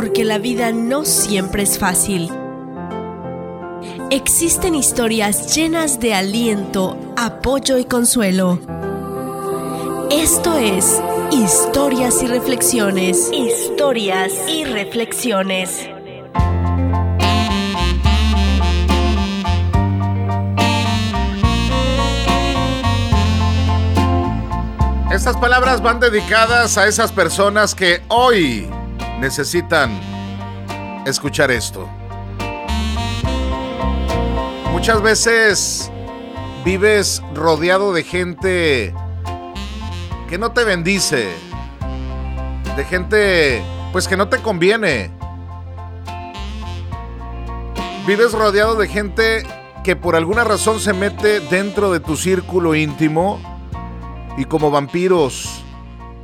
porque la vida no siempre es fácil. Existen historias llenas de aliento, apoyo y consuelo. Esto es Historias y Reflexiones. Historias y Reflexiones. Estas palabras van dedicadas a esas personas que hoy necesitan escuchar esto. Muchas veces vives rodeado de gente que no te bendice, de gente pues que no te conviene. Vives rodeado de gente que por alguna razón se mete dentro de tu círculo íntimo y como vampiros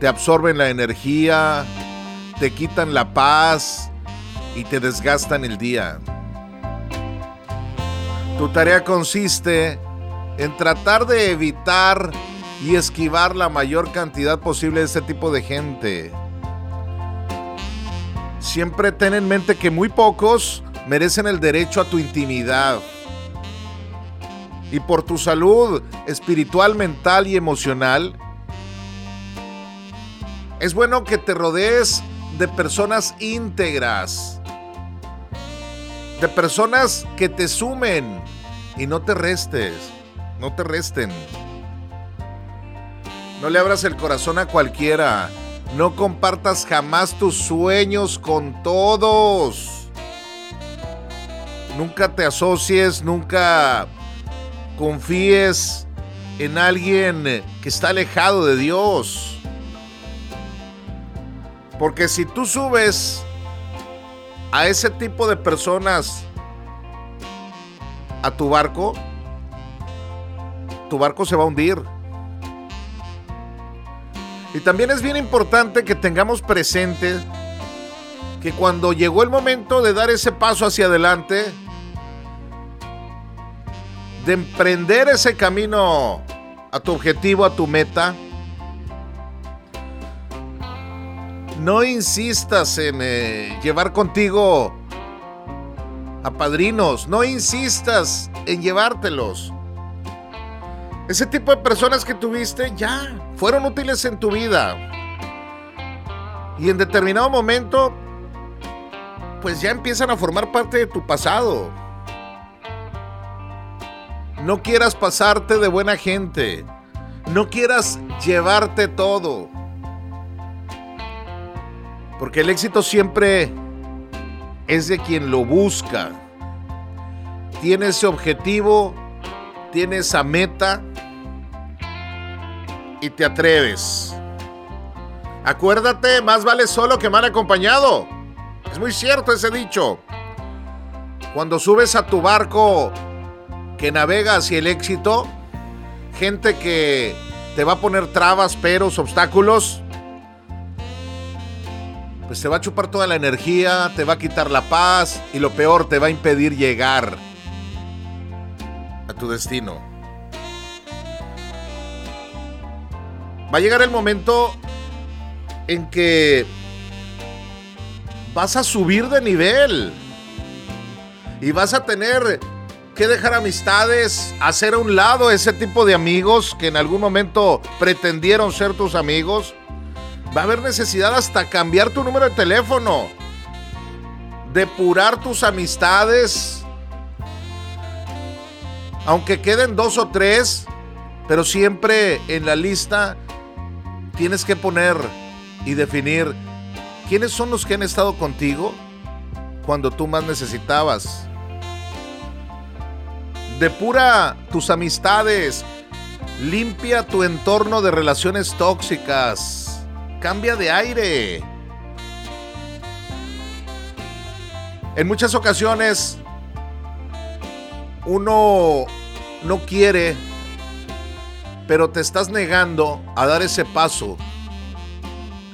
te absorben la energía, te quitan la paz y te desgastan el día. Tu tarea consiste en tratar de evitar y esquivar la mayor cantidad posible de este tipo de gente. Siempre ten en mente que muy pocos merecen el derecho a tu intimidad. Y por tu salud espiritual, mental y emocional, es bueno que te rodees de personas íntegras, de personas que te sumen y no te restes, no te resten. No le abras el corazón a cualquiera, no compartas jamás tus sueños con todos. Nunca te asocies, nunca confíes en alguien que está alejado de Dios. Porque si tú subes a ese tipo de personas a tu barco, tu barco se va a hundir. Y también es bien importante que tengamos presente que cuando llegó el momento de dar ese paso hacia adelante, de emprender ese camino a tu objetivo, a tu meta, no insistas en eh, llevar contigo a padrinos, no insistas en llevártelos. Ese tipo de personas que tuviste ya fueron útiles en tu vida. Y en determinado momento, pues ya empiezan a formar parte de tu pasado. No quieras pasarte de buena gente. No quieras llevarte todo. Porque el éxito siempre es de quien lo busca. Tiene ese objetivo, tiene esa meta y te atreves. Acuérdate, más vale solo que mal acompañado. Es muy cierto ese dicho. Cuando subes a tu barco que navega hacia el éxito, gente que te va a poner trabas, peros, obstáculos, pues te va a chupar toda la energía, te va a quitar la paz y lo peor, te va a impedir llegar a tu destino. Va a llegar el momento en que vas a subir de nivel y vas a tener que dejar amistades, hacer a un lado ese tipo de amigos que en algún momento pretendieron ser tus amigos Va a haber necesidad hasta cambiar tu número de teléfono, depurar tus amistades, aunque queden dos o tres, pero siempre en la lista tienes que poner y definir quiénes son los que han estado contigo cuando tú más necesitabas. Depura tus amistades, limpia tu entorno de relaciones tóxicas cambia de aire. En muchas ocasiones uno no quiere, pero te estás negando a dar ese paso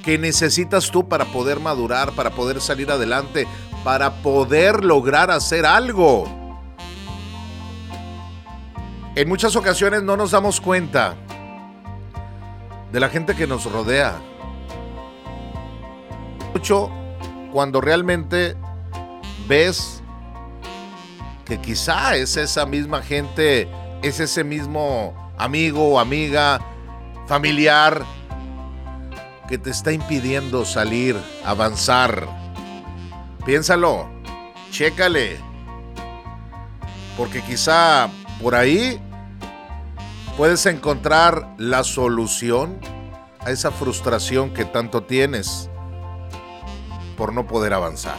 que necesitas tú para poder madurar, para poder salir adelante, para poder lograr hacer algo. En muchas ocasiones no nos damos cuenta de la gente que nos rodea mucho cuando realmente ves que quizá es esa misma gente, es ese mismo amigo o amiga, familiar, que te está impidiendo salir, avanzar. Piénsalo, chécale, porque quizá por ahí puedes encontrar la solución a esa frustración que tanto tienes por no poder avanzar.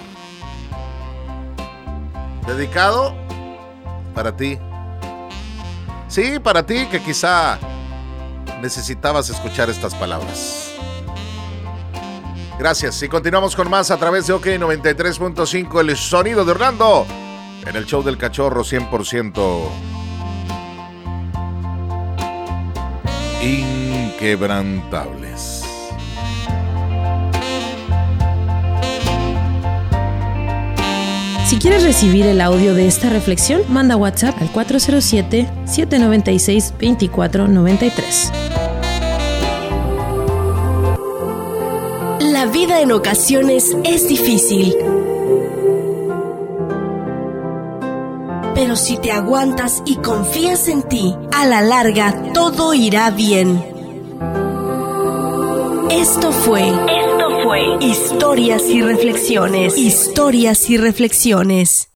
Dedicado para ti. Sí, para ti que quizá necesitabas escuchar estas palabras. Gracias y continuamos con más a través de OK 93.5, el sonido de Orlando, en el show del cachorro 100%. Inquebrantables. Si quieres recibir el audio de esta reflexión, manda WhatsApp al 407-796-2493. La vida en ocasiones es difícil. Pero si te aguantas y confías en ti, a la larga todo irá bien. Esto fue Historias y reflexiones. Historias y reflexiones.